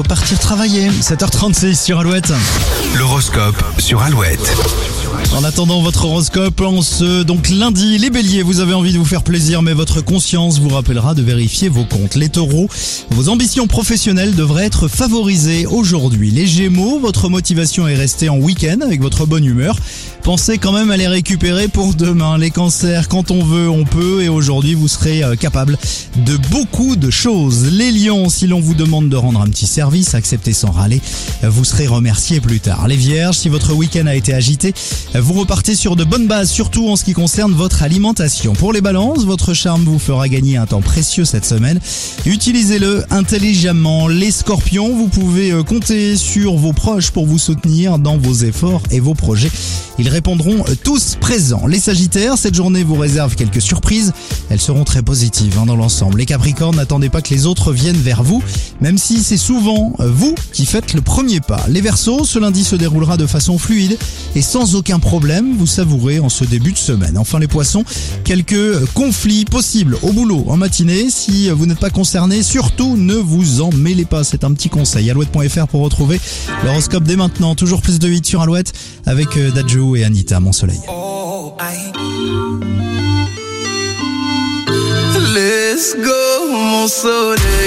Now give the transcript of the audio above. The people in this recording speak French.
faut partir travailler. 7h36 sur Alouette. L'horoscope sur Alouette. En attendant votre horoscope, en ce donc lundi, les béliers, vous avez envie de vous faire plaisir, mais votre conscience vous rappellera de vérifier vos comptes. Les taureaux, vos ambitions professionnelles devraient être favorisées aujourd'hui. Les gémeaux, votre motivation est restée en week-end avec votre bonne humeur. Pensez quand même à les récupérer pour demain. Les cancers, quand on veut, on peut, et aujourd'hui, vous serez euh, capable de beaucoup de choses. Les lions, si l'on vous demande de rendre un petit service, acceptez sans râler, vous serez remercié plus tard. Les vierges, si votre week-end a été agité, vous repartez sur de bonnes bases, surtout en ce qui concerne votre alimentation. Pour les balances, votre charme vous fera gagner un temps précieux cette semaine. Utilisez-le intelligemment. Les scorpions, vous pouvez euh, compter sur vos proches pour vous soutenir dans vos efforts et vos projets. Ils répondront euh, tous présents. Les sagittaires, cette journée vous réserve quelques surprises. Elles seront très positives hein, dans l'ensemble. Les capricornes, n'attendez pas que les autres viennent vers vous, même si c'est souvent euh, vous qui faites le premier pas. Les versos, ce lundi se déroulera de façon fluide et sans aucun problème, vous savourez en ce début de semaine. Enfin les poissons, quelques conflits possibles au boulot en matinée. Si vous n'êtes pas concerné, surtout ne vous en mêlez pas. C'est un petit conseil. Alouette.fr pour retrouver l'horoscope dès maintenant. Toujours plus de 8 sur Alouette avec euh, Dadju et Anita, mon mon soleil.